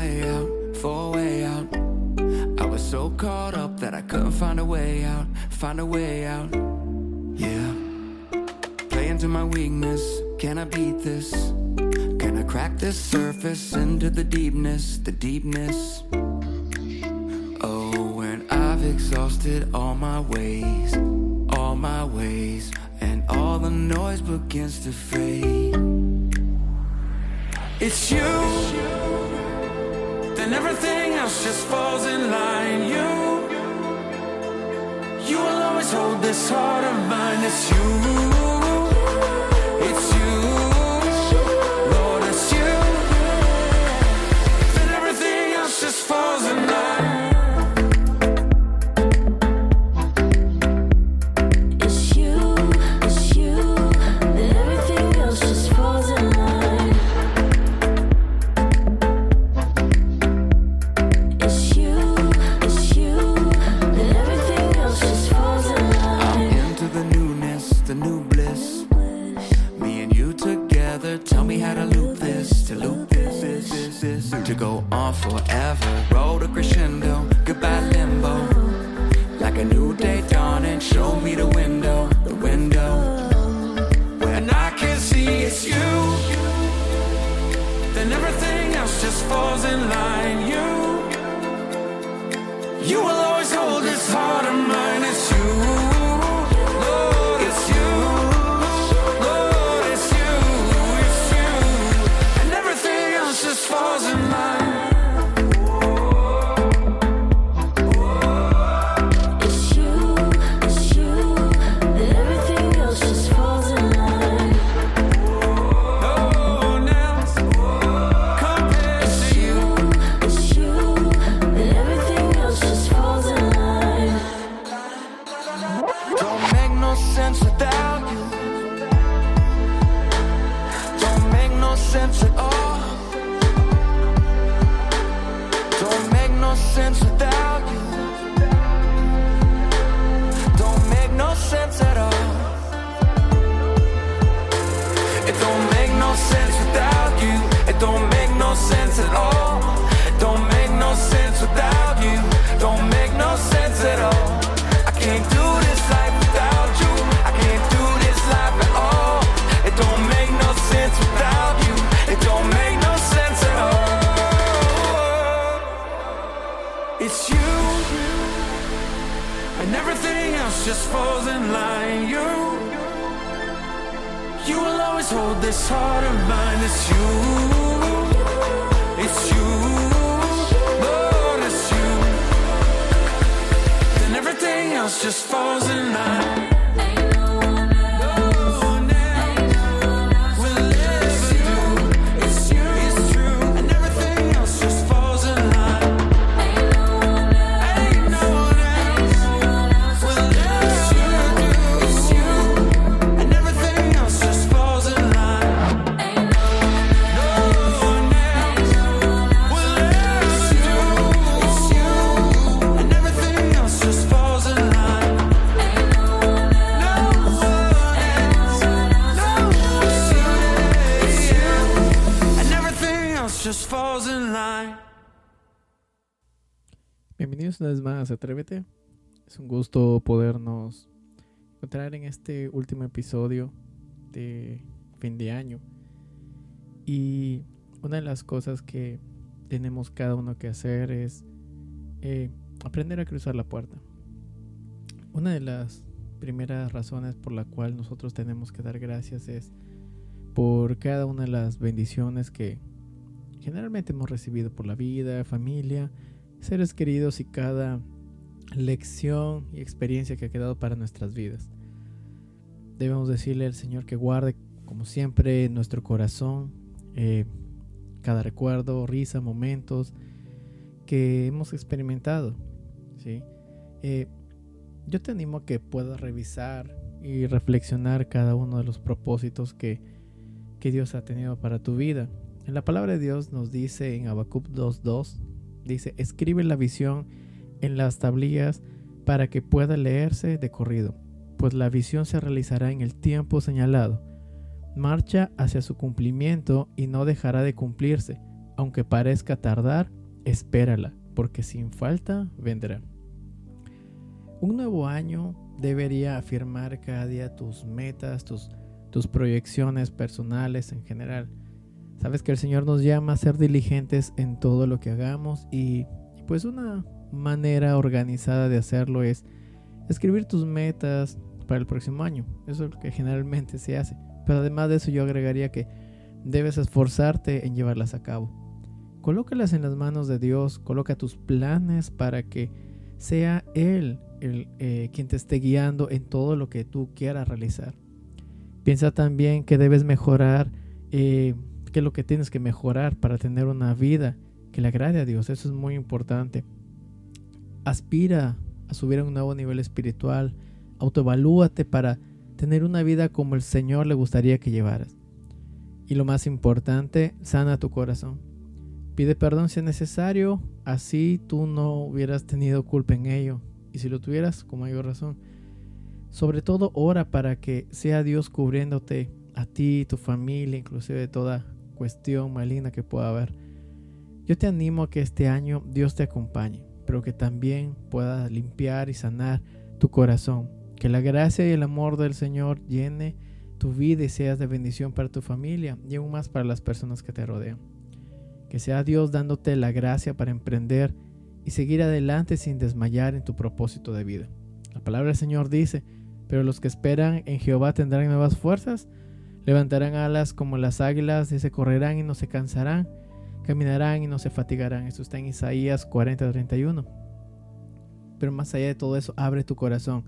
way out, for a way out. I was so caught up that I couldn't find a way out, find a way out. Yeah. Playing to my weakness, can I beat this? Can I crack this surface into the deepness, the deepness? Oh, when I've exhausted all my ways, all my ways, and all the noise begins to fade. It's you then everything else just falls in line. You, you will always hold this heart of mine. It's you, to loop this, to loop this, this, this, this, to go on forever. Roll the crescendo, goodbye limbo. Like a new day dawning, show me the window, the window. When I can see it's you, then everything else just falls in line. No sense without you. It don't make no sense at all. Don't make no sense without you. Don't make no sense at all. I can't do this life without you. I can't do this life at all. It don't make no sense without you. It don't make no sense at all. It's you, and everything else just falls in line. You. You will always hold this heart of mine. It's you. It's you. Lord, it's you. Then everything else just falls in line. Bienvenidos una vez más a Atrévete. Es un gusto podernos encontrar en este último episodio de fin de año. Y una de las cosas que tenemos cada uno que hacer es eh, aprender a cruzar la puerta. Una de las primeras razones por la cual nosotros tenemos que dar gracias es por cada una de las bendiciones que generalmente hemos recibido por la vida, familia, seres queridos y cada lección y experiencia que ha quedado para nuestras vidas. Debemos decirle al Señor que guarde, como siempre, en nuestro corazón eh, cada recuerdo, risa, momentos que hemos experimentado. ¿sí? Eh, yo te animo a que puedas revisar y reflexionar cada uno de los propósitos que, que Dios ha tenido para tu vida. La palabra de Dios nos dice en Habacuc 2.2, dice, escribe la visión en las tablillas para que pueda leerse de corrido, pues la visión se realizará en el tiempo señalado. Marcha hacia su cumplimiento y no dejará de cumplirse, aunque parezca tardar, espérala, porque sin falta vendrá. Un nuevo año debería afirmar cada día tus metas, tus, tus proyecciones personales en general. Sabes que el Señor nos llama a ser diligentes en todo lo que hagamos y, pues una manera organizada de hacerlo es escribir tus metas para el próximo año. Eso es lo que generalmente se hace. Pero además de eso yo agregaría que debes esforzarte en llevarlas a cabo. Colócalas en las manos de Dios, coloca tus planes para que sea Él el, eh, quien te esté guiando en todo lo que tú quieras realizar. Piensa también que debes mejorar, eh, que es lo que tienes que mejorar para tener una vida que le agrade a Dios. Eso es muy importante. Aspira a subir a un nuevo nivel espiritual. Autoevalúate para tener una vida como el Señor le gustaría que llevaras. Y lo más importante, sana tu corazón. Pide perdón si es necesario, así tú no hubieras tenido culpa en ello. Y si lo tuvieras, con mayor razón. Sobre todo ora para que sea Dios cubriéndote a ti, tu familia, inclusive toda cuestión maligna que pueda haber. Yo te animo a que este año Dios te acompañe, pero que también pueda limpiar y sanar tu corazón. Que la gracia y el amor del Señor llene tu vida y seas de bendición para tu familia y aún más para las personas que te rodean. Que sea Dios dándote la gracia para emprender y seguir adelante sin desmayar en tu propósito de vida. La palabra del Señor dice, pero los que esperan en Jehová tendrán nuevas fuerzas, levantarán alas como las águilas, se correrán y no se cansarán, caminarán y no se fatigarán. Eso está en Isaías 40:31. Pero más allá de todo eso, abre tu corazón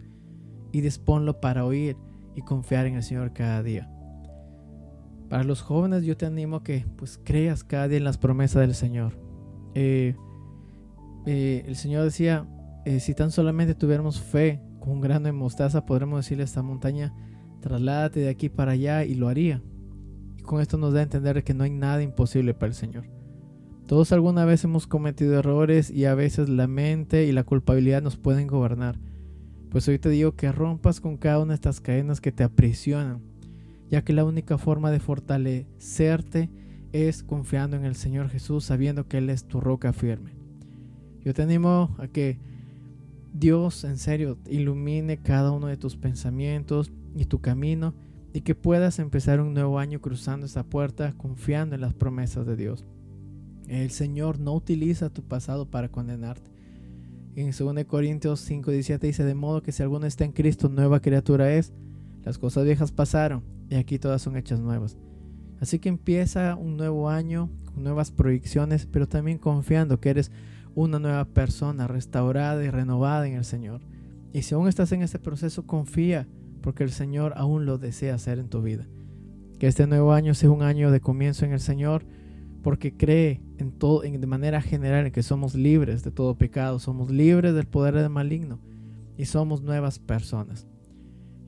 y disponlo para oír y confiar en el Señor cada día. Para los jóvenes yo te animo a que pues creas cada día en las promesas del Señor. Eh, eh, el Señor decía, eh, si tan solamente tuviéramos fe con un grano de mostaza, podremos decirle a esta montaña, trasládate de aquí para allá y lo haría. Con esto nos da a entender que no hay nada imposible para el Señor. Todos alguna vez hemos cometido errores y a veces la mente y la culpabilidad nos pueden gobernar. Pues hoy te digo que rompas con cada una de estas cadenas que te aprisionan, ya que la única forma de fortalecerte es confiando en el Señor Jesús, sabiendo que Él es tu roca firme. Yo te animo a que Dios en serio ilumine cada uno de tus pensamientos y tu camino y que puedas empezar un nuevo año cruzando esa puerta confiando en las promesas de Dios. El Señor no utiliza tu pasado para condenarte. En 2 Corintios 5:17 dice, de modo que si alguno está en Cristo, nueva criatura es. Las cosas viejas pasaron y aquí todas son hechas nuevas. Así que empieza un nuevo año con nuevas proyecciones, pero también confiando que eres una nueva persona restaurada y renovada en el Señor. Y si aún estás en este proceso, confía, porque el Señor aún lo desea hacer en tu vida. Que este nuevo año sea un año de comienzo en el Señor, porque cree en todo, en, de manera general en que somos libres de todo pecado, somos libres del poder del maligno y somos nuevas personas.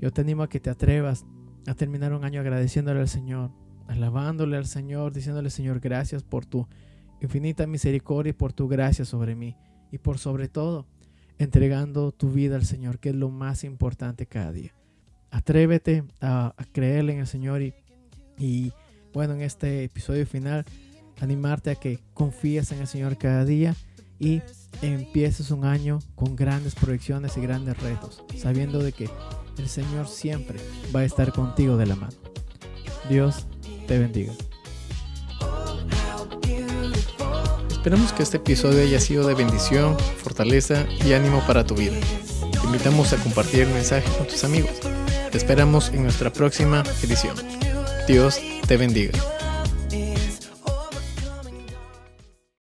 Yo te animo a que te atrevas a terminar un año agradeciéndole al Señor, alabándole al Señor, diciéndole Señor, gracias por tu infinita misericordia y por tu gracia sobre mí. Y por sobre todo, entregando tu vida al Señor, que es lo más importante cada día. Atrévete a, a creerle en el Señor y, y, bueno, en este episodio final, animarte a que confíes en el Señor cada día y empieces un año con grandes proyecciones y grandes retos, sabiendo de que el Señor siempre va a estar contigo de la mano. Dios te bendiga. Esperamos que este episodio haya sido de bendición, fortaleza y ánimo para tu vida. Te invitamos a compartir el mensaje con tus amigos. Te esperamos en nuestra próxima edición. Dios te bendiga.